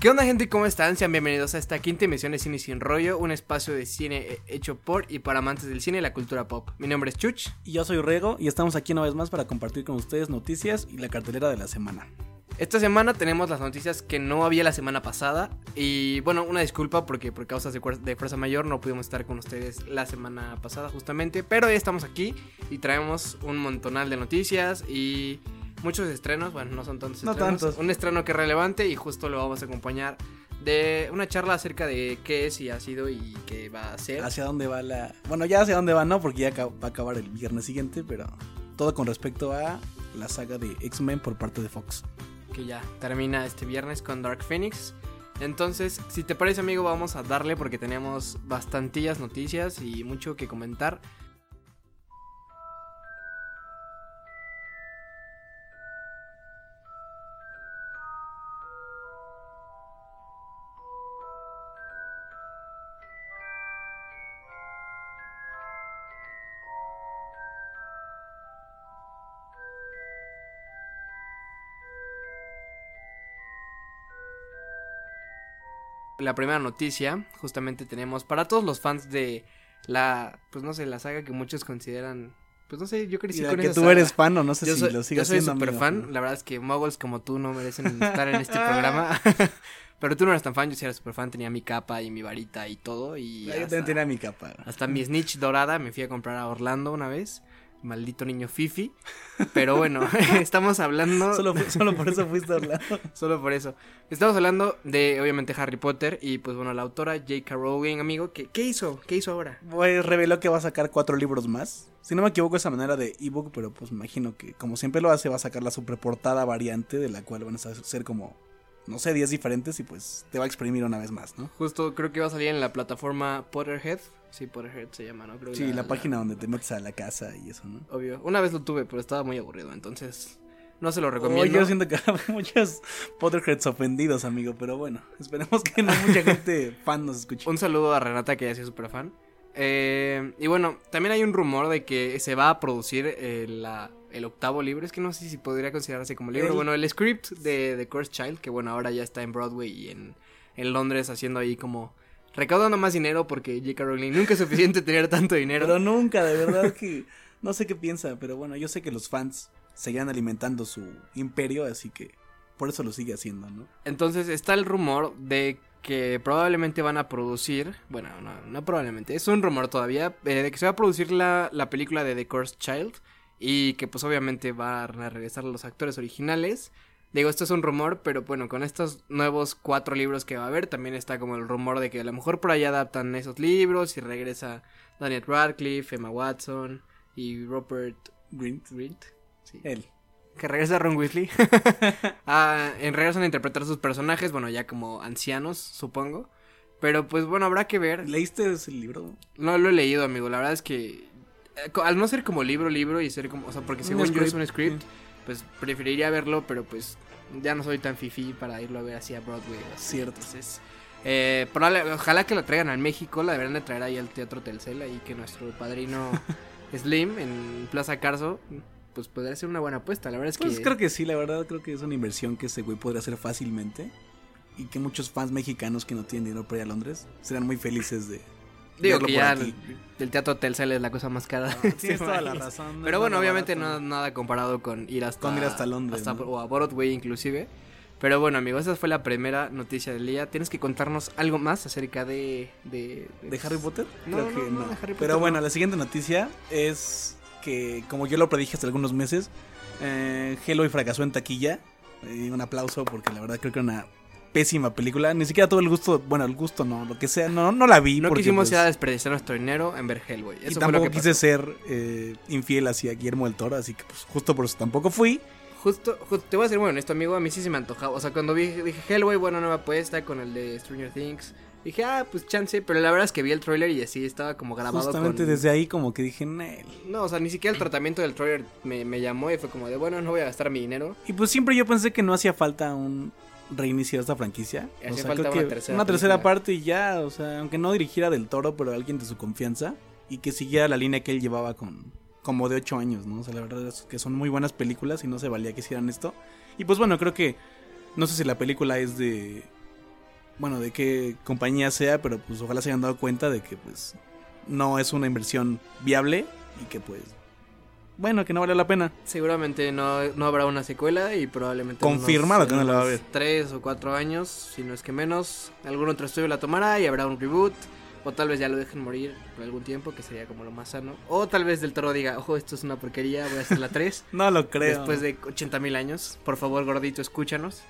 ¿Qué onda gente? ¿Cómo están? Sean bienvenidos a esta quinta emisión de Cine Sin Rollo, un espacio de cine hecho por y para amantes del cine y la cultura pop. Mi nombre es Chuch. Y yo soy Rego y estamos aquí una vez más para compartir con ustedes noticias y la cartelera de la semana. Esta semana tenemos las noticias que no había la semana pasada y bueno, una disculpa porque por causas de, de fuerza mayor no pudimos estar con ustedes la semana pasada justamente, pero ya estamos aquí y traemos un montonal de noticias y muchos estrenos, bueno, no son tantos No estrenos. tantos. Un estreno que es relevante y justo lo vamos a acompañar de una charla acerca de qué es y ha sido y qué va a ser. Hacia dónde va la... Bueno, ya hacia dónde va, no, porque ya va a acabar el viernes siguiente, pero todo con respecto a la saga de X-Men por parte de Fox. que ya termina este viernes con Dark Phoenix. Entonces, si te parece amigo, vamos a darle porque tenemos bastantillas noticias y mucho que comentar. La primera noticia, justamente tenemos para todos los fans de la, pues no sé, la saga que muchos consideran, pues no sé, yo crecí Y con que esa tú saga. eres fan o no sé yo si soy, lo yo soy siendo. super amigo, fan, pero- la verdad es que muggles como tú no merecen estar en este programa. Pero tú no eras tan fan, yo sí era super fan, tenía mi capa y mi varita y todo y Yo hasta, también tenía mi capa. hasta mi snitch dorada me fui a comprar a Orlando una vez. Maldito niño fifi. Pero bueno, estamos hablando Solo, solo por eso fuiste a Orlando. Solo por eso. Estamos hablando de, obviamente, Harry Potter. Y pues bueno, la autora J.K. Rowling, amigo. ¿qué, ¿Qué hizo? ¿Qué hizo ahora? Pues reveló que va a sacar cuatro libros más. Si no me equivoco, esa manera de ebook, pero pues imagino que, como siempre lo hace, va a sacar la superportada variante, de la cual van a ser como, no sé, 10 diferentes y pues te va a exprimir una vez más, ¿no? Justo creo que va a salir en la plataforma Potterhead. Sí, Potterhead se llama, ¿no? Creo Sí, la, página donde te metes a la casa y eso, ¿no? Obvio. Una vez lo tuve, pero estaba muy aburrido. Entonces, no se lo Oh, recomiendo. yo siento que hay muchos Potterheads ofendidos, amigo, pero bueno, esperemos que no mucha gente fan nos escuche. Un saludo a Renata, que ya es super fan. Eh, y bueno, también hay un rumor de que se va a producir eh, la- el octavo libro. Es que no sé si podría considerarse como libro. El- Bueno, el script de The Cursed Child, que bueno, ahora ya está en Broadway y en, en Londres haciendo ahí como recaudando más dinero porque J.K. Rowling nunca es suficiente tener tanto dinero. Pero nunca, de verdad que no sé qué piensa, pero bueno, yo sé que los fans seguirán alimentando su imperio, así que por eso lo sigue haciendo, ¿no? Entonces está el rumor de que probablemente van a producir, bueno, no, no probablemente, es un rumor todavía, eh, de que se va a producir la, la película de The Cursed Child y que pues obviamente van a regresar los actores originales. Digo, esto es un rumor, pero bueno, con estos nuevos cuatro libros que va a haber, también está como el rumor de que a lo mejor por ahí adaptan esos libros y regresa Daniel Radcliffe, Emma Watson y Robert Grint, Grint. Sí él. que regresa Ron Weasley. Ah, en regresan a interpretar sus personajes, bueno, ya como ancianos, supongo. Pero pues bueno, habrá que ver. ¿Leíste ese libro? No lo he leído, amigo. La verdad es que eh, al no ser como libro, libro y ser como, o sea, porque según yo es un script, sí. Pues preferiría verlo, pero pues ya no soy tan fifi para irlo a ver así a Broadway. así. Cierto. Entonces, eh, probable- ojalá que la traigan al México, la deberían de traer ahí al Teatro Telcel, ahí que nuestro padrino Slim en Plaza Carso, pues podría ser una buena apuesta. La verdad es Pues que creo que sí, la verdad creo que es una inversión que ese güey podría hacer fácilmente y que muchos fans mexicanos que no tienen dinero para ir a Londres serán muy felices de Digo que ya el, el teatro Telcel es la cosa más cara. Tienes este toda la razón. no Pero bueno, obviamente barato. no, nada comparado con ir hasta, Con ir hasta Londres, hasta- ¿no? O a Broadway inclusive. Pero bueno, amigos, esa fue la primera noticia del día. Tienes que contarnos algo más acerca de... ¿De, ¿De Harry Potter? No, Creo no, que no, no. de Harry Potter Pero no. bueno, la siguiente noticia es que, como yo lo predije hace algunos meses, eh, Hellboy fracasó en taquilla. Y un aplauso porque la verdad creo que era una pésima película. Ni siquiera tuve el gusto, bueno, el gusto no, lo que sea, no, no la vi. No porque, quisimos pues, ya desperdiciar nuestro dinero en ver Hellboy. y fue lo tampoco que quise pasó. ser eh, infiel hacia Guillermo del Toro, así que pues justo por eso tampoco fui. Justo, ju- te voy a ser muy honesto, amigo. A mí sí se me antojaba. O sea, cuando vi, dije Hellboy, bueno, nueva apuesta con el de Stranger Things. Dije, ah, pues chance. Pero la verdad es que vi el trailer y así estaba como grabado Justamente con... desde ahí como que dije, "Nel". No, o sea, ni siquiera el tratamiento del trailer me, me llamó y fue como de, bueno, no voy a gastar mi dinero. Y pues siempre yo pensé que no hacía falta un reinicio de esta franquicia. O sea, una tercera una tercera película. parte y ya, o sea, aunque no dirigiera del toro, pero alguien de su confianza y que siguiera la línea que él llevaba con como de ocho años, ¿no? O sea, la verdad es que son muy buenas películas y no se valía que hicieran esto. Y pues bueno, creo que no sé si la película es de bueno, de qué compañía sea, pero pues ojalá se hayan dado cuenta de que pues no es una inversión viable y que pues bueno, que no vale la pena. Seguramente no, no habrá una secuela y probablemente... Confirmado que no la va a haber. Tres o cuatro años, si no es que menos. Algún otro estudio la tomará y habrá un reboot. O tal vez ya lo dejen morir por algún tiempo, que sería como lo más sano. O tal vez Del Toro diga, ojo, esto es una porquería, voy a hacer la 3. no lo creo. Después de 80 mil años. Por favor, gordito, escúchanos.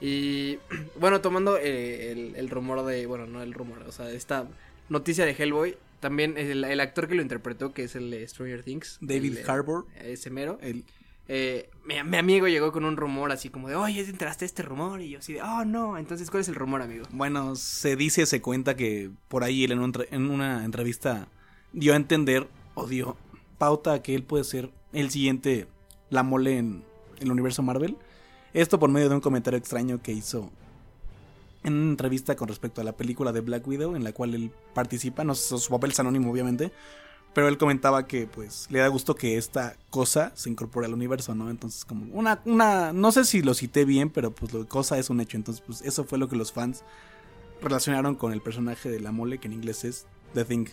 Y bueno, tomando eh, el, el rumor de, bueno, no el rumor, o sea, esta noticia de Hellboy, también el, el, actor que lo interpretó, que es el de Stranger Things. David el, Harbour. Ese mero. El... Eh, mi, mi, amigo llegó con un rumor así como de, oye, ¿te enteraste de este rumor? Y yo así de, oh, no. Entonces, ¿cuál es el rumor, amigo? Bueno, se dice, se cuenta que por ahí él en, un, en una entrevista dio a entender, o dio pauta que él puede ser el siguiente La Mole en el universo Marvel. Esto por medio de un comentario extraño que hizo en una entrevista con respecto a la película de Black Widow en la cual él participa, no sé, su papel es anónimo obviamente, pero él comentaba que pues le da gusto que esta cosa se incorpore al universo, ¿no? Entonces como una, una, no sé si lo cité bien, pero pues lo cosa es un hecho, entonces pues eso fue lo que los fans relacionaron con el personaje de la mole, que en inglés es The Thing.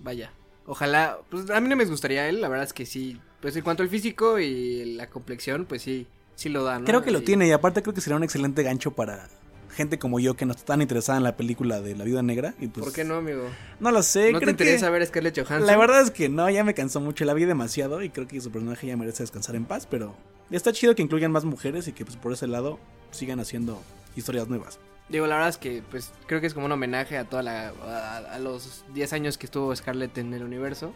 Vaya, ojalá, pues a mí no me gustaría él, la verdad es que sí, pues en cuanto al físico y la complexión, pues sí, sí lo da, ¿no? Creo que lo tiene y aparte creo que sería un excelente gancho para gente como yo que no está tan interesada en la película de la vida negra y pues ¿Por qué no, amigo? no lo sé, ¿No te creo interesa que ver Scarlett Johansson? la verdad es que no, ya me cansó mucho, la vi demasiado y creo que su personaje ya merece descansar en paz, pero está chido que incluyan más mujeres y que pues por ese lado sigan haciendo historias nuevas. Digo, la verdad es que pues creo que es como un homenaje a toda la a, a los 10 años que estuvo Scarlett en el universo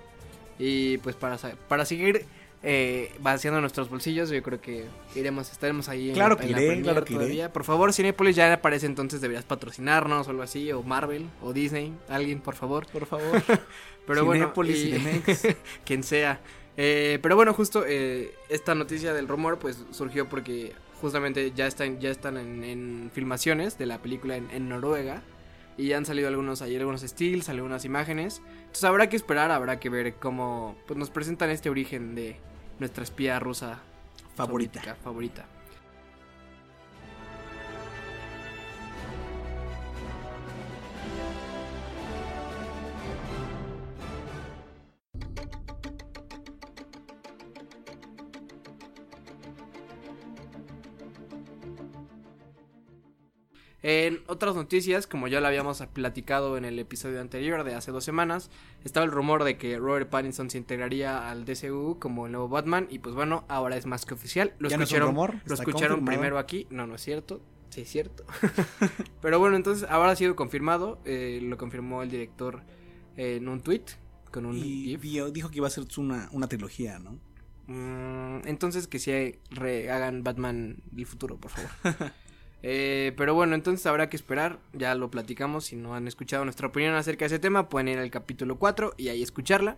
y pues para para seguir eh, vaciando nuestros bolsillos, yo creo que iremos estaremos ahí en Claro la- que en la claro que iré. todavía. Por favor, Cinepolis ya aparece entonces deberías patrocinarnos o algo así o Marvel o Disney, alguien, por favor. Por favor. Pero bueno, Cinépolis, y- Cinemex. quien sea. Eh, pero bueno, justo eh, esta noticia del rumor pues surgió porque justamente ya están, ya están en, en filmaciones de la película en, en Noruega y han salido algunos, hay algunos stills, algunas imágenes. Entonces habrá que esperar, habrá que ver cómo pues, nos presentan este origen de nuestra espía rusa Favorita. soviética favorita. En otras noticias, como ya lo habíamos platicado en el episodio anterior de hace dos semanas, estaba el rumor de que Robert Pattinson se integraría al DCU como el nuevo Batman y pues bueno, ahora es más que oficial. Lo Ya no es un escucharon, rumor, lo está escucharon confirmado. primero aquí, no, no es cierto, sí es cierto. Pero bueno, entonces ahora ha sido confirmado, eh, lo confirmó el director eh, en un tweet con un Y GIF. dijo que iba a ser una, una trilogía, ¿no? Mm, entonces que sí re- hagan Batman del futuro, por favor. Eh, pero bueno, entonces habrá que esperar, ya lo platicamos, si no han escuchado nuestra opinión acerca de ese tema, pueden ir al capítulo 4 y ahí escucharla.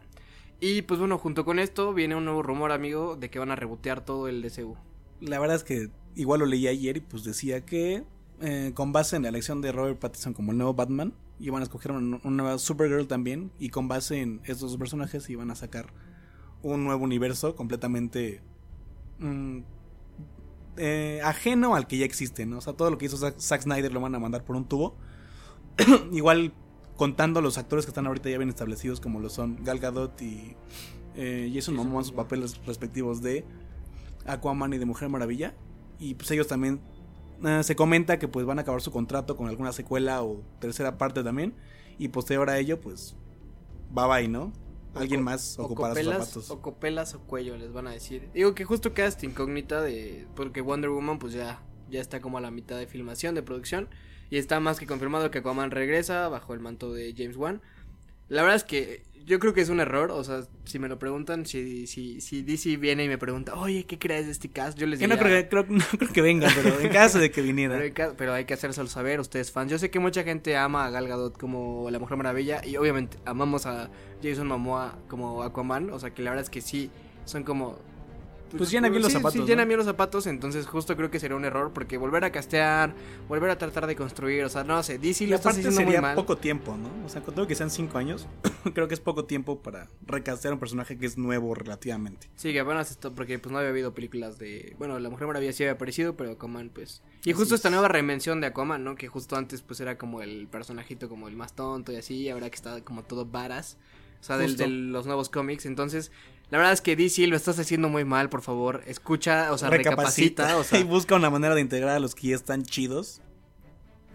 Y pues bueno, junto con esto viene un nuevo rumor, amigo, de que van a rebotear todo el DCU. La verdad es que igual lo leí ayer y pues decía que eh, con base en la elección de Robert Pattinson como el nuevo Batman, iban a escoger una, nueva Supergirl también y con base en estos personajes iban a sacar un nuevo universo completamente mm, eh, ajeno al que ya existe, ¿no? O sea, todo lo que hizo Zack, Zack Snyder lo van a mandar por un tubo. igual contando los actores que están ahorita ya bien establecidos como lo son Gal Gadot y eh, Jason Momoa en sus papeles respectivos de Aquaman y de Mujer Maravilla. Y pues ellos también eh, se comenta que pues van a acabar su contrato con alguna secuela o tercera parte también. Y posterior a ello, pues bye bye, ¿no? Alguien más ocupará sus copelas, zapatos. o copelas o cuello, les van a decir. Digo que justo queda esta incógnita de. Porque Wonder Woman, pues ya, ya está como a la mitad de filmación, de producción. Y está más que confirmado que Aquaman regresa bajo el manto de James Wan. La verdad es que yo creo que es un error. O sea, si me lo preguntan, si, si, si DC viene y me pregunta, oye, ¿qué crees de este cast? Yo les diría. no, creo, que- creo- no creo que venga, pero en caso de que viniera. Pero hay, que, pero hay que hacérselo saber, ustedes fans. Yo sé que mucha gente ama a Gal Gadot como la Mujer Maravilla y obviamente amamos a Jason Momoa como Aquaman. O sea que la verdad es que sí, son como Pues llena bien los sí, zapatos, Sí, llena ¿no? bien los zapatos, entonces justo creo que sería un error porque volver a castear, volver a tratar de construir, o sea, no sé, DC lo está aparte haciendo muy sería mal. poco tiempo, ¿no? O sea, con todo que sean cinco años, creo que es poco tiempo para recastear un personaje que es nuevo relativamente. Sí, que apenas esto, porque pues no había habido películas de, bueno, La Mujer Maravilla sí había aparecido, pero Aquaman pues... Y Así justo esta es. nueva reinvención de Aquaman, ¿no? Que justo antes pues era como el personajito como el más tonto y así, y ahora que está como todo varas, o sea, de los nuevos cómics, entonces... La verdad es que DC lo estás haciendo muy mal, por favor. Escucha, o sea, recapacita, o sea, y busca una manera de integrar a los que ya están chidos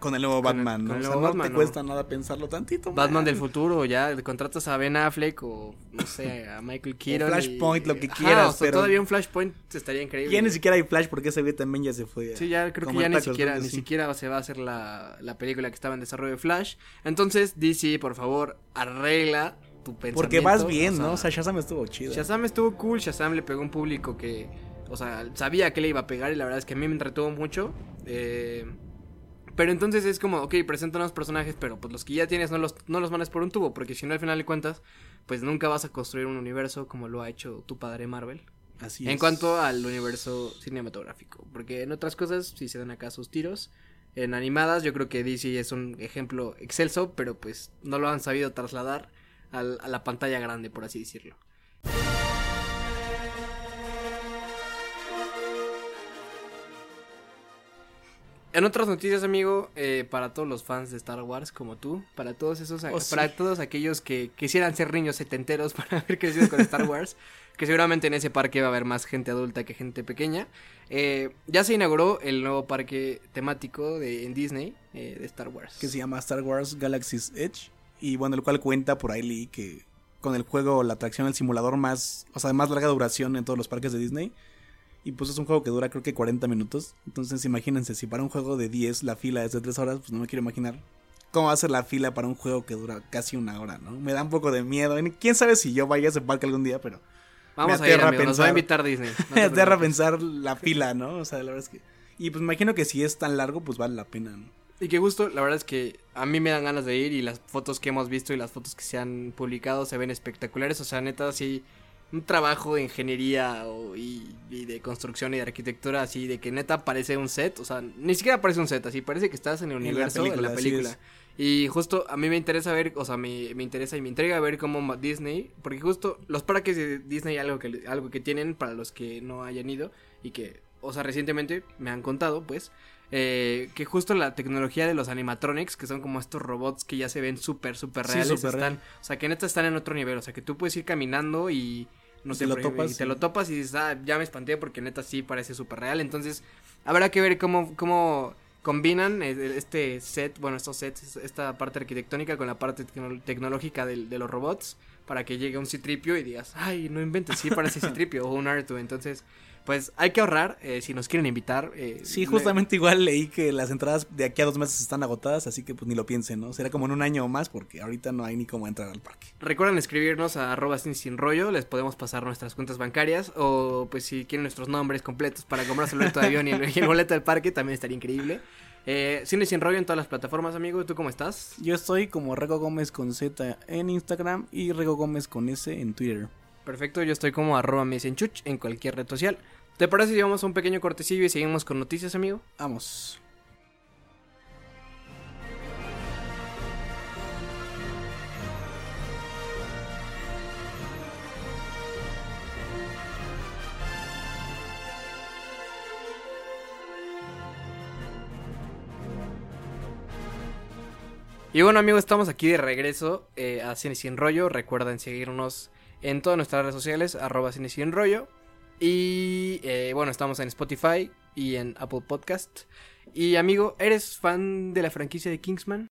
con el nuevo Con Batman, ¿no? el O sea, nuevo no Batman, te ¿no? cuesta nada pensarlo tantito. Batman man. del futuro, ya contratas a Ben Affleck o no sé, a Michael Keaton. Flashpoint, y- lo que Ajá, quieras, o sea, pero- todavía un Flashpoint estaría increíble. Ya ni siquiera hay Flash porque ese güey también ya se fue. Sí, ya creo que ya ni siquiera, ni sí. siquiera se va a hacer la, la película que estaba en desarrollo de Flash. Entonces, DC, por favor, arregla tu pensamiento. Porque vas bien, ¿no? O sea, Shazam estuvo chido. Shazam estuvo cool, Shazam le pegó a un público que, o sea, sabía que le iba a pegar y la verdad es que a mí me entretuvo mucho. Eh, pero entonces es como, ok, presenta unos personajes, pero pues los que ya tienes no los, no los manes por un tubo, porque si no al final de cuentas, pues nunca vas a construir un universo como lo ha hecho tu padre Marvel. Así En es. cuanto al universo cinematográfico, porque en otras cosas sí se dan acá sus tiros. En animadas yo creo que DC es un ejemplo excelso, pero pues no lo han sabido trasladar a la pantalla grande, por así decirlo. En otras noticias, amigo, eh, para todos los fans de Star Wars como tú, para todos esos, Oh, sí. para todos aquellos que quisieran ser niños setenteros para haber crecido con Star Wars, que seguramente en ese parque va a haber más gente adulta que gente pequeña, eh, ya se inauguró el nuevo parque temático de en Disney eh, de Star Wars. Que se llama Star Wars Galaxy's Edge. Y bueno, el cual cuenta por ahí leí que con el juego, la atracción, el simulador más, o sea, de más larga duración en todos los parques de Disney. Y pues es un juego que dura creo que 40 minutos. Entonces imagínense, si para un juego de 10 la fila es de 3 horas, pues no me quiero imaginar cómo va a ser la fila para un juego que dura casi una hora, ¿no? Me da un poco de miedo. Quién sabe si yo vaya a ese parque algún día, pero Vamos me a ir, amigo, nos va a invitar Disney. no me aterra pensar la fila, ¿no? O sea, la verdad es que... Y pues me imagino que si es tan largo, pues vale la pena, ¿no? Y que justo, la verdad es que a mí me dan ganas de ir y las fotos que hemos visto y las fotos que se han publicado se ven espectaculares. O sea, neta, sí, un trabajo de ingeniería o- y, y de construcción y de arquitectura así, de que neta parece un set. O sea, ni siquiera parece un set, así parece que estás en el universo, en película, la así película. Y justo a mí me interesa ver, o sea, me, me interesa y me entrega ver cómo Disney, porque justo los parques de Disney algo que algo que tienen para los que no hayan ido y que, o sea, recientemente me han contado, pues, eh, que justo la tecnología de los animatronics, que son como estos robots que ya se ven súper, súper Sí, reales, están, real. o sea, que neta están en otro nivel, o sea, que tú puedes ir caminando y no te lo topas, y te lo topas y dices, ah, ya me espanté porque neta sí parece súper real, entonces habrá que ver cómo, cómo combinan eh, este set, bueno, estos sets, esta parte arquitectónica con la parte tecno- tecnológica del- de, los robots para que llegue un Citripio y digas, ay, no inventes, sí parece Citripio o un Artu, entonces, pues hay que ahorrar, eh, si nos quieren invitar. eh, Sí, le- justamente igual leí que las entradas de aquí a dos meses están agotadas, así que pues ni lo piensen, ¿no? Será como en un año o más porque ahorita no hay ni cómo entrar al parque. Recuerden escribirnos a arroba sin, sin rollo, les podemos pasar nuestras cuentas bancarias o pues si quieren nuestros nombres completos para comprarse el boleto de avión y el, boleto del parque también estaría increíble. Eh, Cine sin rollo en todas las plataformas, amigo, ¿tú cómo estás? Yo estoy como Rego Gómez con Z en Instagram y Rego Gómez con S en Twitter. Perfecto, yo estoy como arroba chuch en cualquier red social. ¿Te parece si vamos a un pequeño cortecillo y seguimos con noticias, amigo? Vamos. Y bueno, amigos, estamos aquí de regreso eh, a Cine Sin Rollo. Recuerden seguirnos en todas nuestras redes sociales, arroba Cine Sin Rollo. Y eh, bueno, estamos en Spotify y en Apple Podcast. Y amigo, ¿eres fan de la franquicia de Kingsman?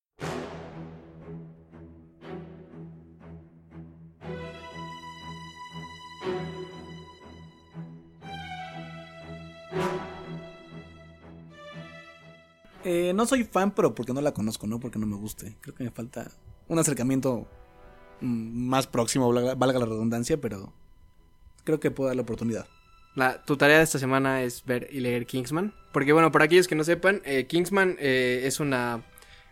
Eh, no soy fan, pero porque no la conozco, no porque no me guste. Creo que me falta un acercamiento mm, más próximo, valga, valga la redundancia, pero creo que puedo dar la oportunidad. La, tu tarea de esta semana es ver y leer Kingsman. Porque bueno, para aquellos que no sepan, eh, Kingsman eh, es una...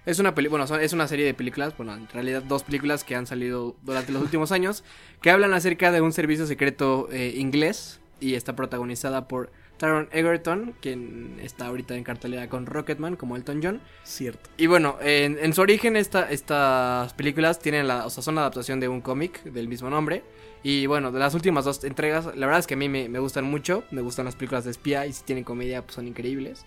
Es una peli bueno, es una serie de películas, bueno, en realidad dos películas que han salido durante los últimos años, que hablan acerca de un servicio secreto eh, inglés y está protagonizada por Taron Egerton, quien está ahorita en cartelera con Rocketman como Elton John. Cierto. Y bueno, en, en su origen esta, estas películas tienen la, o sea, son la adaptación de un cómic del mismo nombre. Y bueno, de las últimas dos entregas, la verdad es que a mí me, me gustan mucho, me gustan las películas de espía y si tienen comedia pues son increíbles.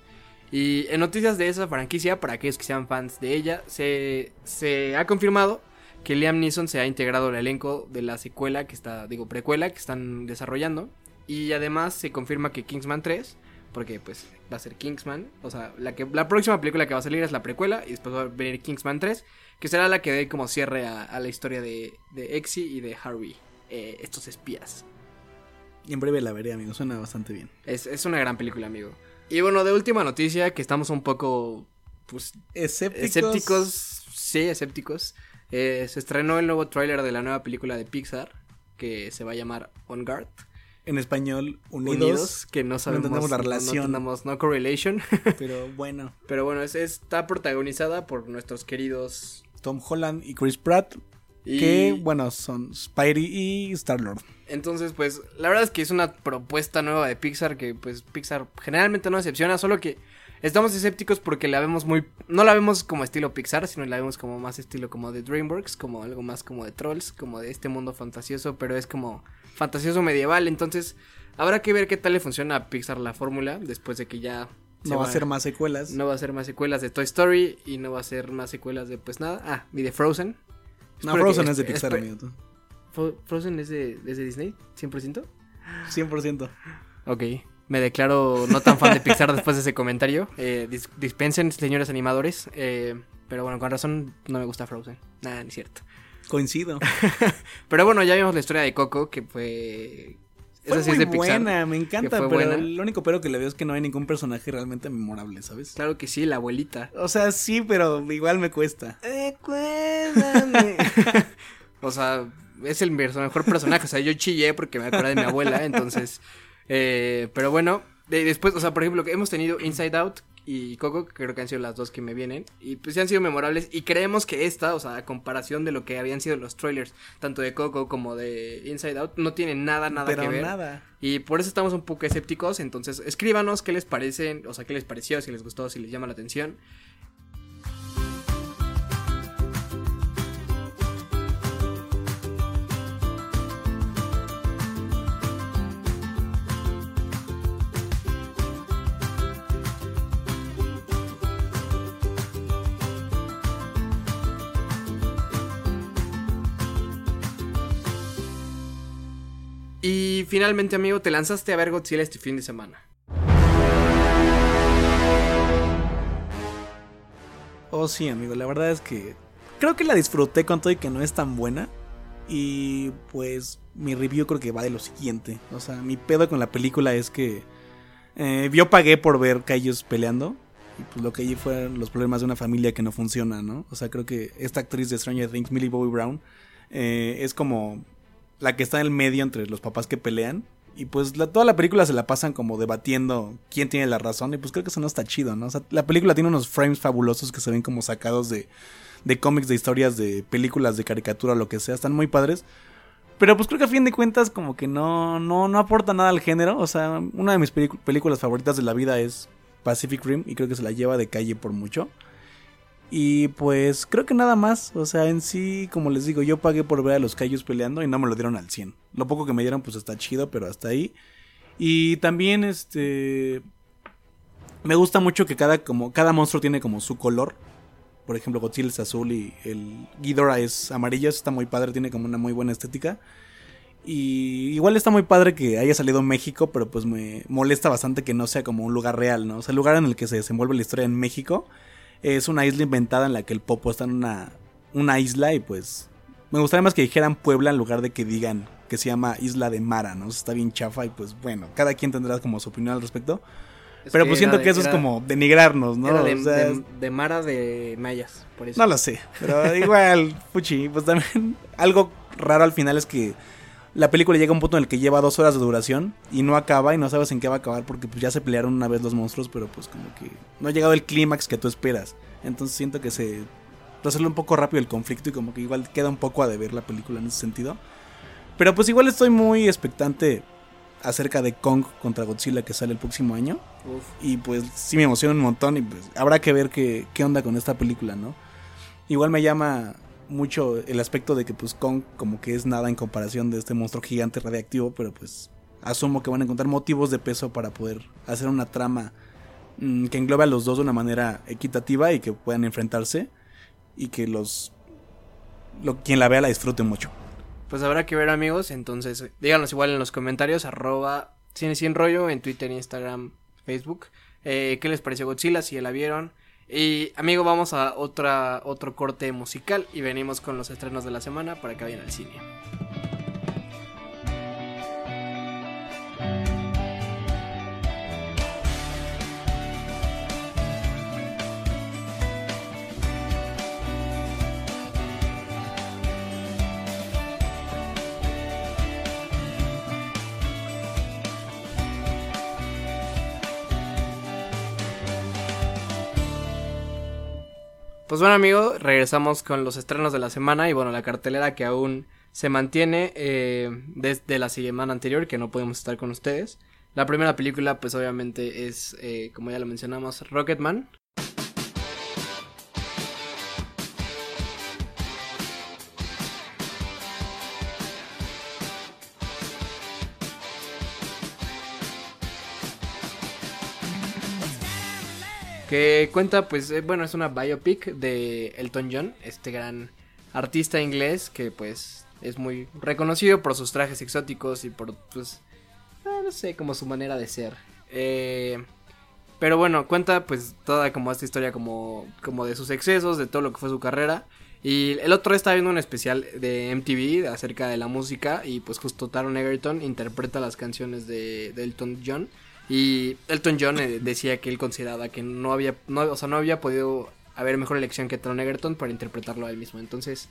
Y en noticias de esa franquicia, para aquellos que sean fans de ella, se, se ha confirmado que Liam Neeson se ha integrado al elenco de la secuela que está, digo, precuela que están desarrollando. Y además se confirma que Kingsman 3, porque pues va a ser Kingsman, o sea, la, que, la próxima película que va a salir es la precuela y después va a venir Kingsman 3, que será la que dé como cierre a, a la historia de, de Exy y de Harvey, eh, estos espías. Y en breve la veré, amigo. Suena bastante bien. Es, es una gran película, amigo. Y bueno, de última noticia, que estamos un poco, pues, Escépticos. escépticos, sí, escépticos. Eh, se estrenó el nuevo tráiler de la nueva película de Pixar, que se va a llamar On Guard. En español, unidos. Unidos, que no sabemos entendemos la no- relación. No, entendemos, no correlation. Pero bueno, Pero bueno, es, está protagonizada por nuestros queridos. Tom Holland y Chris Pratt. Y- Que, bueno, son Spidey y Star-Lord. Entonces, pues, la verdad es que es una propuesta nueva de Pixar que, pues, Pixar generalmente no decepciona, solo que estamos escépticos porque la vemos muy... No la vemos como estilo Pixar, sino la vemos como más estilo como de DreamWorks, como algo más como de Trolls, como de este mundo fantasioso, pero es como fantasioso medieval, entonces habrá que ver qué tal le funciona a Pixar la fórmula después de que ya... No va a ser más secuelas. No va a ser más secuelas de Toy Story y no va a ser más secuelas de pues nada. Ah, ni de Frozen. No, Frozen que- es de Pixar, amigo. tú. Fro- Frozen es de, es de Disney, 100%. 100%. Ok, me declaro no tan fan de Pixar después de ese comentario. Eh, dis- dispensen, señores animadores. eh, pero bueno, con razón no me gusta Frozen. Nada, ni cierto. Coincido. Pero bueno, ya vimos la historia de Coco, que fue... Fue Esa sí muy es de Pixar. buena, me encanta, pero buena. lo único pero que le veo es que no hay ningún personaje realmente memorable, ¿sabes? Claro que sí, la abuelita. O sea, sí, pero igual me cuesta. Recuérdame. o sea, es el mejor personaje. O sea, yo chillé porque me acordé de mi abuela, entonces. eh, pero bueno, de- después, o sea, por ejemplo, que hemos tenido Inside Out y Coco, que creo que han sido las dos que me vienen. Y pues sí han sido memorables. Y creemos que esta, o sea, a comparación de lo que habían sido los trailers, tanto de Coco como de Inside Out, no tiene nada, nada pero que ver. nada. Y por eso estamos un poco escépticos. Entonces, escríbanos qué les parecen, o sea, qué les pareció, si les gustó, si les llama la atención. Y finalmente, amigo, te lanzaste a ver Godzilla este fin de semana. Oh, sí, amigo, la verdad es que creo que la disfruté con todo y que no es tan buena. Y pues mi review creo que va de lo siguiente. O sea, mi pedo con la película es que eh, yo pagué por ver Kaijus peleando. Y pues lo que allí fueron los problemas de una familia que no funciona, ¿no? O sea, creo que esta actriz de Stranger Things, Millie Bobby Brown, eh, es como la que está en el medio entre los papás que pelean. Y pues toda la película se la pasan como debatiendo quién tiene la razón. Y pues creo que eso no está chido, ¿no? O sea, la película tiene unos frames fabulosos que se ven como sacados de, de cómics, de historias, de películas, de caricatura, lo que sea. Están muy padres. Pero pues creo que a fin de cuentas como que no, no, no aporta nada al género. O sea, una de mis películas favoritas de la vida es Pacific Rim y creo que se la lleva de calle por mucho. Y pues creo que nada más, o sea, en sí, como les digo, yo pagué por ver a los Kaijus peleando y no me lo dieron al 100. Lo poco que me dieron pues está chido, pero hasta ahí. Y también este me gusta mucho que cada como cada monstruo tiene como su color. Por ejemplo, Godzilla es azul y el Ghidorah es amarillo, está muy padre, tiene como una muy buena estética. Y igual está muy padre que haya salido México, pero pues me molesta bastante que no sea como un lugar real, ¿no? O sea, el lugar en el que se desenvuelve la historia en México es una isla inventada en la que el Popo está en una, una isla y pues me gustaría más que dijeran Puebla en lugar de que digan que se llama Isla de Mara, ¿no? Está bien chafa y pues bueno, cada quien tendrá como su opinión al respecto. Es Pero pues siento que eso es como denigrarnos, ¿no? Era de, O sea, de- de Mara de Mayas, por eso. no lo sé, pero igual, puchi, pues también algo raro al final es que la película llega a un punto en el que lleva dos horas de duración y no acaba y no sabes en qué va a acabar porque pues ya se pelearon una vez los monstruos, pero pues como que no ha llegado el clímax que tú esperas. Entonces siento que se resuelve un poco rápido el conflicto y como que igual queda un poco a deber la película en ese sentido. Pero pues igual estoy muy expectante acerca de Kong contra Godzilla que sale el próximo año. Uf. Y pues sí me emociona un montón y pues habrá que ver qué, qué onda con esta película, ¿no? Igual me llama mucho el aspecto de que pues Kong como que es nada en comparación de este monstruo gigante radiactivo, pero pues asumo que van a encontrar motivos de peso para poder hacer una trama mm, que englobe a los dos de una manera equitativa y que puedan enfrentarse y que los lo, quien la vea la disfrute mucho. Pues habrá que ver amigos, entonces díganos igual en los comentarios, arroba cine sin rollo en Twitter, Instagram, Facebook. Eh, ¿Qué les pareció Godzilla? Si ya la vieron. Y amigo, vamos a otra, otro corte musical y venimos con los estrenos de la semana para que vayan al cine. Pues bueno amigo, regresamos con los estrenos de la semana y bueno, la cartelera que aún se mantiene eh, desde la semana anterior que no podemos estar con ustedes. La primera película pues obviamente es, eh, como ya lo mencionamos, Rocketman. Que cuenta, pues, eh, bueno, es una biopic de Elton John, este gran artista inglés que, pues, es muy reconocido por sus trajes exóticos y por, pues, eh, no sé, como su manera de ser. Eh, pero bueno, cuenta, pues, toda como esta historia como, como de sus excesos, de todo lo que fue su carrera. Y el otro está viendo un especial de MTV acerca de la música y, pues, justo Taron Egerton interpreta las canciones de, de Elton John. Y Elton John eh, decía que él consideraba que no había, no, o sea, no había podido haber mejor elección que Taron Egerton para interpretarlo a él mismo. Entonces,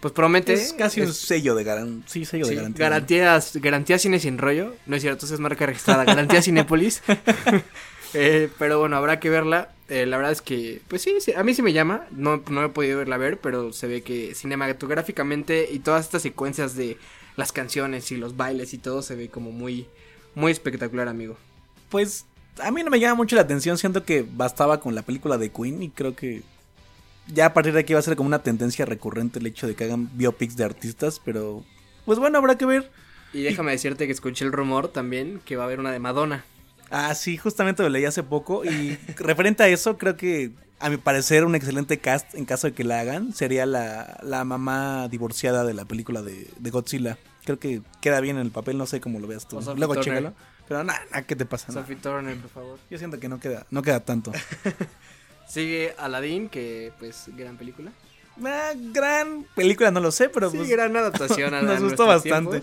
pues promete. Es casi un sello de, garan sí, sello sí, de garantía. garantías, garantía cine sin rollo. No es cierto, entonces es marca registrada. Garantía Cinépolis. Eh, pero bueno, habrá que verla. Eh, la verdad es que, pues sí, sí, a mí sí me llama. No, no he podido verla ver, pero se ve que cinematográficamente y todas estas secuencias de las canciones y los bailes y todo se ve como muy, muy espectacular, amigo. Pues a mí no me llama mucho la atención. Siento que bastaba con la película de Queen y creo que ya a partir de aquí va a ser como una tendencia recurrente el hecho de que hagan biopics de artistas. Pero pues bueno, habrá que ver. Y déjame decirte que escuché el rumor también que va a haber una de Madonna. Ah, sí, justamente lo leí hace poco. Y referente a eso, creo que a mi parecer un excelente cast en caso de que la hagan sería la, la mamá divorciada de la película de, de Godzilla. Creo que queda bien en el papel, no sé cómo lo veas tú. Sophie Luego chécalo. Pero nada, ¿qué te pasa? Sophie Turner, por favor. Yo siento que no queda, no queda tanto. Sigue Aladdin, que pues gran película. Ah, gran película, no lo sé, pero sí, pues, gran adaptación a nos gustó bastante.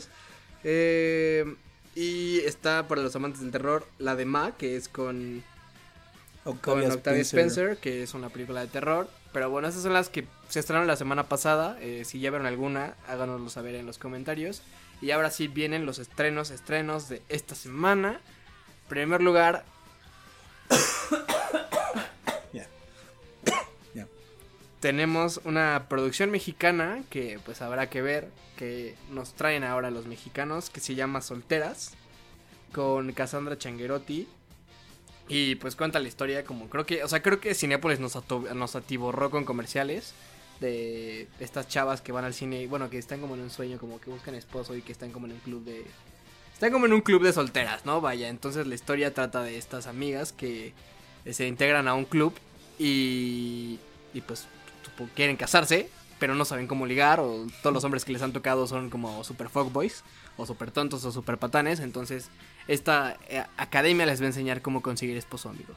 Eh, y está para los amantes del terror la de Ma, que es con, con Octavia Octavia Spencer. que es una película de terror. Pero bueno, esas son las que se estrenaron la semana pasada. Eh, si ya vieron alguna, háganoslo saber en los comentarios. Y ahora sí vienen los estrenos, estrenos de esta semana. En primer lugar, Ya. Ya. tenemos una producción mexicana que pues habrá que ver, que nos traen ahora los mexicanos, que se llama Solteras, con Cassandra Changuerotti. Y pues cuenta la historia como creo que, o sea, creo que Cinépolis nos, nos atiborró con comerciales de estas chavas que van al cine y bueno, que están como en un sueño, como que buscan esposo y que están como en un club de... Están como en un club de solteras, ¿no? Vaya, entonces la historia trata de estas amigas que se integran a un club y, y pues quieren casarse, pero no saben cómo ligar o todos los hombres que les han tocado son como super fuckboys o super tontos o super patanes, entonces esta eh, academia les va a enseñar cómo conseguir esposo, amigo.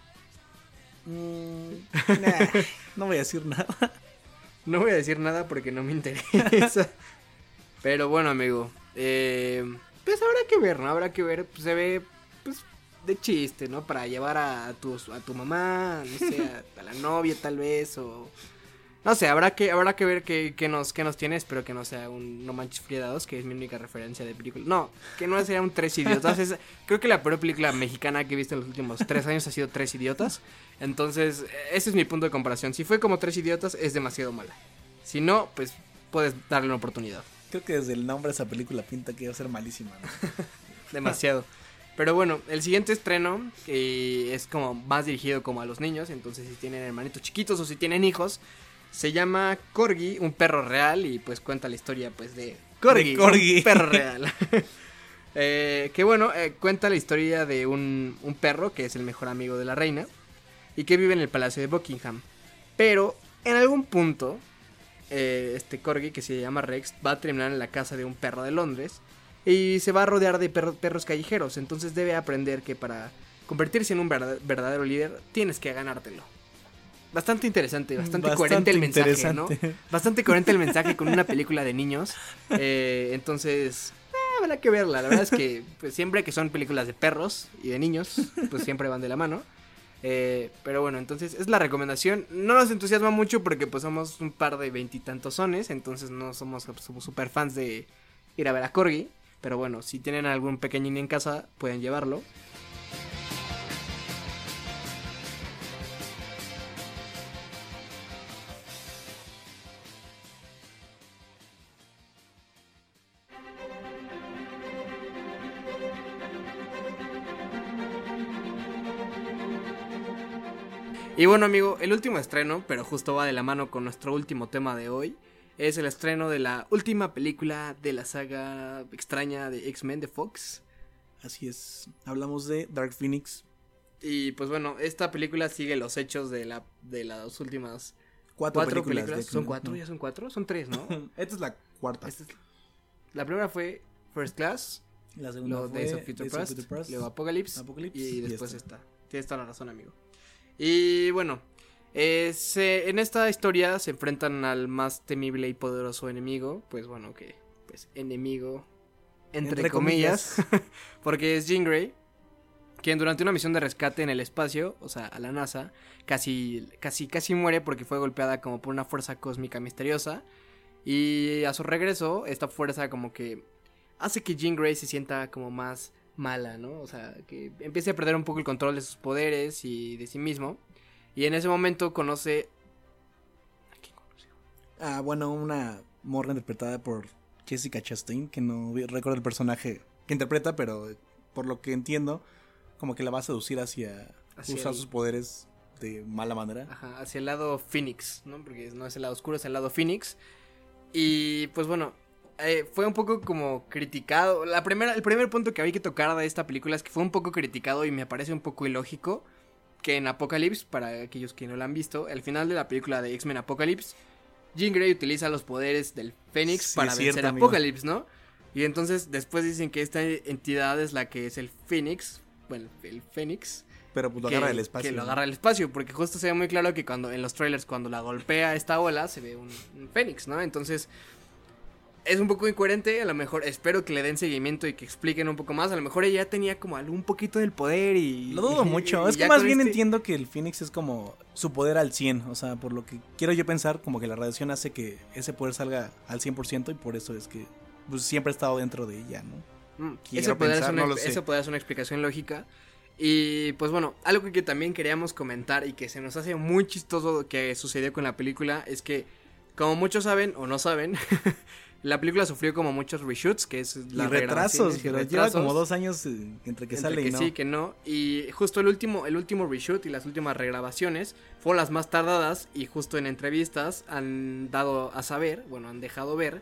Mm, nah, no voy a decir nada. No voy a decir nada porque no me interesa. Pero bueno, amigo. eh, pues habrá que ver, ¿no? Habrá que ver. pues, se ve, pues, de chiste, ¿no? Para llevar a tu, a tu mamá, no sé, a, a la novia tal vez, o... No sé, habrá que, habrá que ver qué, qué nos, qué nos tiene. Espero que no sea un No Manches Frida 2, que es mi única referencia de película. No, que no sea un Tres Idiotas. Es- creo que la peor película mexicana que he visto en los últimos tres años ha sido Tres Idiotas. Entonces, ese es mi punto de comparación. Si fue como Tres Idiotas, es demasiado mala. Si no, pues puedes darle una oportunidad. Creo que desde el nombre de esa película pinta que iba a ser malísima. ¿no? demasiado. Pero bueno, el siguiente estreno que es como más dirigido como a los niños, entonces si tienen hermanitos chiquitos o si tienen hijos, se llama Corgi, un perro real y pues cuenta la historia pues de Corgi, De Corgi. un perro real. Eh, que bueno, eh, cuenta la historia de un, un perro que es el mejor amigo de la reina y que vive en el palacio de Buckingham. Pero en algún punto, eh, este Corgi que se llama Rex va a terminar en la casa de un perro de Londres y se va a rodear de perro- perros callejeros. Entonces debe aprender que para convertirse en un verda- verdadero líder tienes que ganártelo. Bastante interesante, bastante, Bastante coherente el mensaje. ¿no? Bastante coherente el mensaje con una película de niños. Eh, entonces, eh, habrá que verla. La verdad es que pues, siempre que son películas de perros y de niños, pues siempre van de la mano. Eh, pero bueno, entonces es la recomendación. No nos entusiasma mucho porque pues somos un par de veintitantos sones, entonces no somos, super fans de ir a ver a Corgi. Pero bueno, si tienen algún pequeñín en casa, pueden llevarlo. Y bueno, amigo, el último estreno, pero justo va de la mano con nuestro último tema de hoy, es el estreno de la última película de la saga extraña de X-Men de Fox. Así es. Hablamos de Dark Phoenix. Y pues bueno, esta película sigue los hechos de la de las últimas Cuatro, cuatro películas. ¿Son cuatro? ¿no? ¿Ya son cuatro? Son tres, ¿no? Esta es la cuarta. Esta es- la primera fue First Class, La segunda luego fue Days of Future Days of Past, Future Past, luego Apocalypse, Apocalypse, y y después esta. esta. Tienes toda la razón, amigo. Y bueno, eh, se- en esta historia se enfrentan al más temible y poderoso enemigo, pues bueno, que pues enemigo entre, Entre comillas, porque es Jean Grey, quien durante una misión de rescate en el espacio, o sea, a la NASA, casi casi casi muere porque fue golpeada como por una fuerza cósmica misteriosa. Y a su regreso esta fuerza como que hace que Jean Grey se sienta como más mala, ¿no? O sea, que empiece a perder un poco el control de sus poderes y de sí mismo. Y en ese momento conoce... ¿A quién conoció? Ah, bueno, una morra interpretada por Jessica Chastain, que no recuerdo el personaje que interpreta, pero por lo que entiendo, como que la va a seducir hacia, Hacia usar el- sus poderes de mala manera. Ajá, hacia el lado Phoenix, ¿no? Porque no es el lado oscuro, es el lado Phoenix. Y pues bueno, eh, fue un poco como criticado. La primera, el primer punto que había que tocar de esta película es que fue un poco criticado y me parece un poco ilógico que en Apocalypse, para aquellos que no la han visto, al final de la película de X-Men Apocalypse, Jean Grey utiliza los poderes del Fénix Sí, para vencer cierto, a. Apocalypse, ¿no? Y entonces después dicen que esta entidad es la que es el Phoenix, bueno, el Fénix, Pero pues lo que, agarra del espacio. que lo agarra del espacio, porque justo se ve muy claro que cuando en los trailers cuando la golpea esta ola se ve un, un fénix, ¿no? Entonces es un poco incoherente, a lo mejor espero que le den seguimiento y que expliquen un poco más, a lo mejor ella tenía como algún poquito del poder y Lo dudo mucho. Es que más bien este- entiendo que el Phoenix es como su poder al 100. O sea, por lo que quiero yo pensar, como que la radiación hace que ese poder salga al 100% y por eso es que pues, siempre ha estado dentro de ella, ¿no? Mm, Ese pensar, ser una, no ser una explicación lógica. Y pues bueno, algo que también queríamos comentar y que se nos hace muy chistoso que sucedió con la película es que, como muchos saben o no saben, la película sufrió como muchos reshoots, que es la y retrasos, pero lleva como dos años eh, entre que entre sale que y no. sí, que no. Y justo el último, el último reshoot y las últimas regrabaciones fueron las más tardadas y justo en entrevistas han dado a saber, bueno, han dejado ver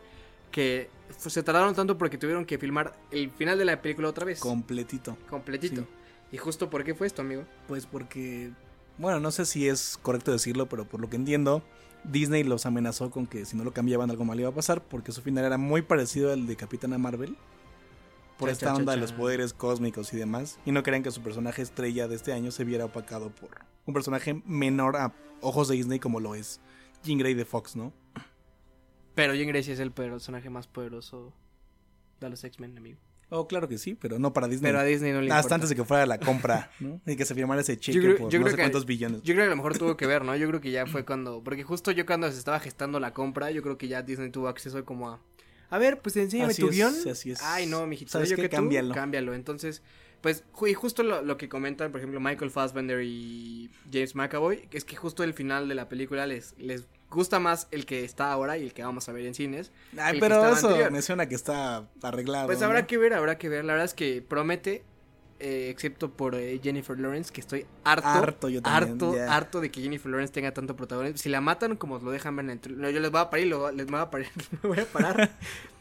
que se tardaron tanto porque tuvieron que filmar el final de la película otra vez. Completito. completito. Sí. ¿Y justo por qué fue esto, amigo? Pues porque, bueno, no sé si es correcto decirlo, pero por lo que entiendo, Disney los amenazó con que si no lo cambiaban algo mal iba a pasar, porque su final era muy parecido al de Capitana Marvel. Por Cha, esta cha, cha, onda de los poderes cósmicos y demás. Y no querían que su personaje estrella de este año se viera opacado por un personaje menor a ojos de Disney como lo es Jean Grey de Fox, ¿no? Pero Jean Grey sí es el personaje más poderoso de los X-Men, amigo. Oh, claro que sí, pero no para Disney. Pero a Disney no le Hasta importa. antes de que fuera la compra, ¿no? Y que se firmara ese cheque creo- por yo no creo sé que- cuántos billones. Yo creo que a lo mejor tuvo que ver, ¿no? Yo creo que ya fue cuando... Porque justo yo cuando se estaba gestando la compra, yo creo que ya Disney tuvo acceso como a... A ver, pues enséñame Así tu es, guion. así es. Ay, no, mijito. ¿Sabes yo qué? que tú, Cámbialo. cámbialo. Entonces, pues, y justo lo, lo que comentan, por ejemplo, Michael Fassbender y James McAvoy, es que justo el final de la película les, les gusta más el que está ahora y el que vamos a ver en cines. Ay, pero eso anterior. menciona que está arreglado. Pues ¿no? habrá que ver, habrá que ver. La verdad es que promete, eh, excepto por eh, Jennifer Lawrence, que estoy harto, Harto, yo también, harto, harto de que Jennifer Lawrence tenga tanto protagonismo. Si la matan como lo dejan ver en el no, yo les voy a parar y lo- les voy a parar, voy a parar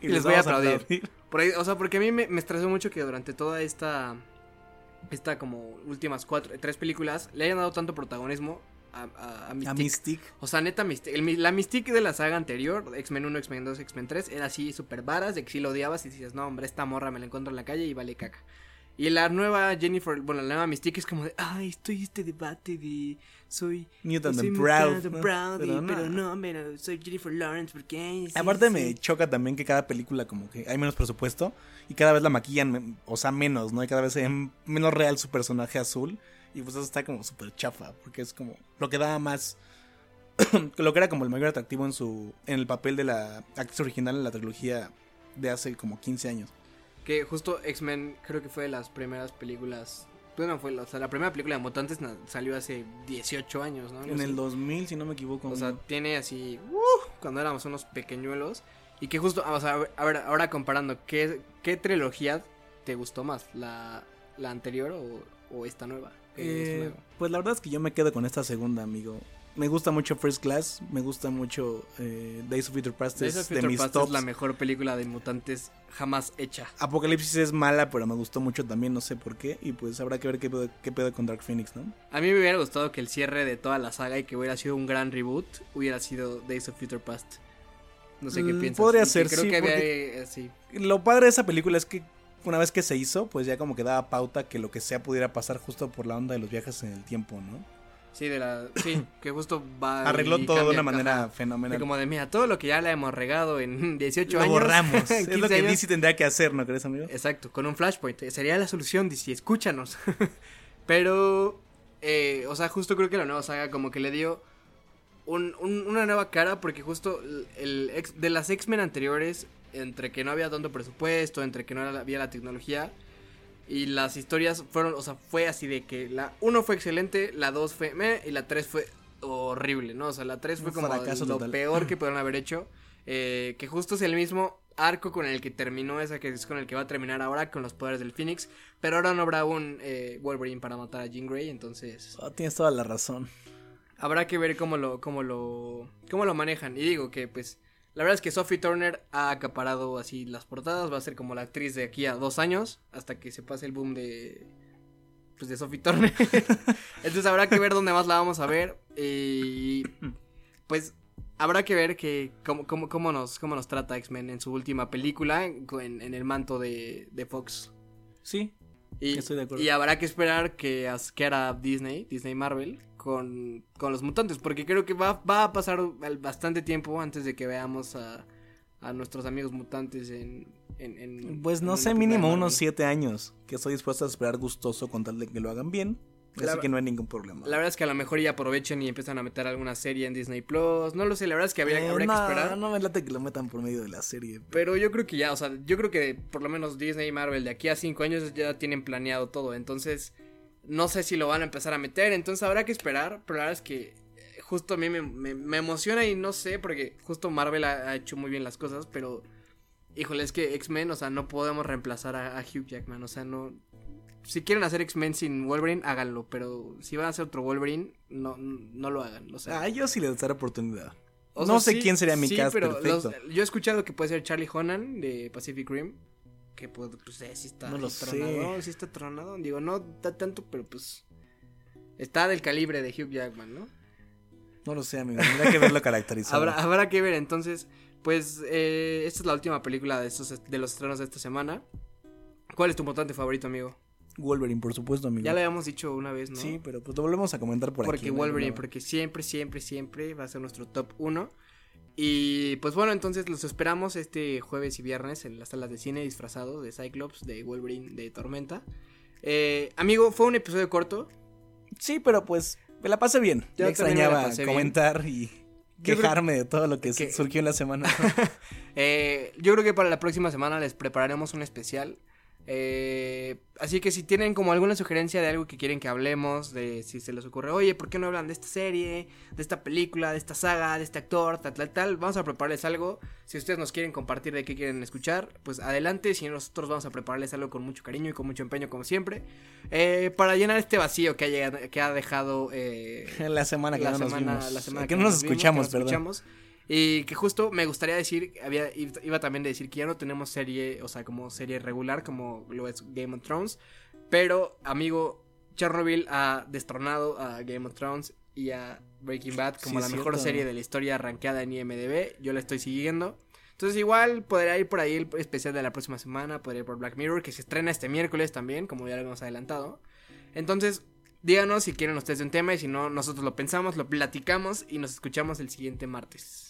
y, les, voy a aplaudir. Por ahí, o sea, porque a mí me, me estresó mucho que durante toda esta, esta como últimas cuatro, tres películas, le hayan dado tanto protagonismo a, a, a A Mystique. O sea, neta, Mystique- el la Mystique de la saga anterior, X-Men 1, X-Men 2, X-Men 3, era así súper varas, de que si lo odiabas y dices, no, hombre, esta morra me la encuentro en la calle y vale caca. Y la nueva Jennifer, bueno, la nueva Mystique es como de, ay, estoy este debate de, soy... Mutant soy and Proud. proud, y- Pero pero, no. pero soy Jennifer Lawrence porque... sí, Aparte sí". me choca también que cada película como que hay menos presupuesto y cada vez la maquillan, o sea, menos, ¿no? Y cada vez ve menos real su personaje azul y pues eso está como súper chafa porque es como lo que daba más, lo que era como el mayor atractivo en su, en el papel de la actriz original en la trilogía de hace como 15 años. Que justo X-Men creo que fue de las primeras películas... Bueno, fue la, o sea, la primera película de mutantes salió hace 18 años, ¿no? En el así. 2000, si no me equivoco. O sea, tiene así, uh, cuando éramos unos pequeñuelos. Y que justo, o sea, a ver, ahora comparando, ¿qué, qué trilogía te gustó más? ¿La, la anterior o, o esta nueva? Eh, pues la verdad es que yo me quedo con esta segunda, amigo. Me gusta mucho First Class, me gusta mucho eh, Days of Future Past, Days es of de Future mis Past tops. es la mejor película de mutantes jamás hecha. Apocalipsis es mala, pero me gustó mucho también, no sé por qué. Y pues habrá que ver qué pedo, qué pedo con Dark Phoenix, ¿no? A mí me hubiera gustado que el cierre de toda la saga y que hubiera sido un gran reboot hubiera sido Days of Future Past. No sé qué Mm, piensas. podría ser, creo sí, que había, eh, sí. Lo padre de esa película es que una vez que se hizo, pues ya como que daba pauta que lo que sea pudiera pasar justo por la onda de los viajes en el tiempo, ¿no? Sí, de la, sí, que justo va Arregló todo de una manera ajá. De fenomenal. como de, mira, todo lo que ya le hemos regado en 18 Lo años. borramos. es 15 lo que. DC tendría que hacer, ¿no crees, amigo? Exacto, con un flashpoint. Sería la solución, DC, escúchanos. Pero, eh, o sea, justo creo que la nueva saga como que le dio un- un- una nueva cara porque justo el, el ex- de las X-Men anteriores, entre que no había tanto presupuesto, entre que no había la tecnología y las historias fueron, o sea, fue así de que la 1 fue excelente, la 2 fue meh y la 3 fue horrible, ¿no? O sea, la 3 fue como lo total. peor que pudieron haber hecho. eh, que justo es el mismo arco con el que terminó esa, que es con el que va a terminar ahora con los poderes del Phoenix. Pero ahora no habrá un eh, Wolverine para matar a Jean Grey, entonces Oh, tienes toda la razón. habrá que ver cómo lo, cómo lo, cómo lo manejan. Y digo que pues la verdad es que Sophie Turner ha acaparado así las portadas, va a ser como la actriz de aquí a dos años, hasta que se pase el boom de pues de Sophie Turner. Entonces habrá que ver dónde más la vamos a ver. Y pues habrá que ver que cómo, cómo, cómo nos, cómo nos trata X-Men en su última película, en, en el manto de, de Fox. Sí, Y, Estoy de acuerdo. y habrá que esperar que, que hará Disney, Disney Marvel, con, con los mutantes, porque creo que va, va a pasar bastante tiempo antes de que veamos a, a nuestros amigos mutantes en... en- en- Pues no en sé, mínimo unos siete años. Que estoy dispuesto a esperar gustoso con tal de que lo hagan bien. La- Así que no hay ningún problema. La verdad es que a lo mejor ya aprovechen y empiezan a meter alguna serie en Disney Plus. No lo sé, la verdad es que habría, Eh, habría no, que esperar. no me late que lo metan por medio de la serie. Pero yo creo que ya, o sea, yo creo que por lo menos Disney y Marvel de aquí a cinco años ya tienen planeado todo. Entonces, no sé si lo van a empezar a meter. Entonces habrá que esperar. Pero la verdad es que eh, justo a mí me, me- me emociona y no sé, porque justo Marvel ha, ha hecho muy bien las cosas. Pero, híjole, es que X-Men, o sea, no podemos reemplazar a, a Hugh Jackman. O sea, no. Si quieren hacer X-Men sin Wolverine, háganlo. Pero si van a hacer otro Wolverine, no, no lo hagan. O sea, Ah, yo sí le daré oportunidad. o no sé sí, quién sería mi sí, cast pero perfecto. los- yo he escuchado que puede ser Charlie Honan de Pacific Rim. Que pues, pues eh, sí está No lo ahí sé. sí está tronado. Digo, no da tanto, pero pues está del calibre de Hugh Jackman, ¿no? No lo sé, amigo. Tendrá que verlo caracterizado. Habrá, habrá que ver, entonces, pues eh, esta es la última película de, estos, de los estrenos de esta semana. ¿Cuál es tu mutante favorito, amigo? Wolverine, por supuesto, amigo. Ya lo habíamos dicho una vez, ¿no? Sí, pero pues lo volvemos a comentar por porque aquí. ¿no? Wolverine, No. porque siempre, siempre, siempre va a ser nuestro top 1. Y pues bueno, entonces los esperamos este jueves y viernes en las salas de cine disfrazados de Cyclops, de Wolverine, de Tormenta. Eh, amigo, fue un episodio corto. Sí, pero pues me la pasé bien. Yo me extrañaba bien. comentar y quejarme de todo lo que, que- surgió en la semana. Eh, yo creo que para la próxima semana les prepararemos un especial Eh, así que si tienen como alguna sugerencia de algo que quieren que hablemos, de si se les ocurre, oye, ¿por qué no hablan de esta serie, de esta película, de esta saga, de este actor, tal, tal, tal? Vamos a prepararles algo. Si ustedes nos quieren compartir de qué quieren escuchar, pues adelante. Si nosotros vamos a prepararles algo con mucho cariño y con mucho empeño, como siempre, eh, para llenar este vacío que ha, llegado, que ha dejado eh, la semana que la no nos semana, vimos. la semana que, no nos vimos, escuchamos, que nos perdón. escuchamos. Y que justo me gustaría decir, había, iba también a decir que ya no tenemos serie, o sea, como serie regular, como lo es Game of Thrones. Pero, amigo, Chernobyl ha destronado a Game of Thrones y a Breaking Bad como Sí, la mejor cierto. serie de la historia arranqueada en IMDB. Yo la estoy siguiendo. Entonces, igual podría ir por ahí el especial de la próxima semana, podría ir por Black Mirror, que se estrena este miércoles también, como ya lo hemos adelantado. Entonces, díganos si quieren ustedes un tema y si no, nosotros lo pensamos, lo platicamos y nos escuchamos el siguiente martes.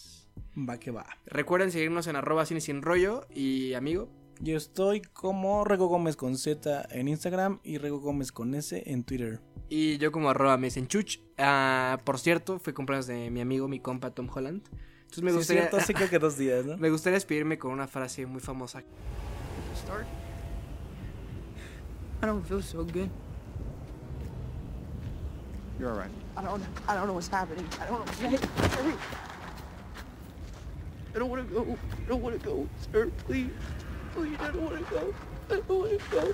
Va que va. Recuerden seguirnos en arroba cine sin rollo y amigo. Yo estoy como Rego Gómez con Z en Instagram y Rego Gómez con S en Twitter. Y yo como arroba me dicen chuch. Ah, por cierto, fue cumpleaños de mi amigo, mi compa Tom Holland. Entonces me Sí, gustaría, cierto, creo que dos días, ¿no? me gustaría despedirme con una frase muy famosa. Start. I don't feel so good. You're all right. I don't. I don't know what's happening. I don't know. I don't want to go. I don't want to go, sir. Please, please. I don't want to go. I don't want to go.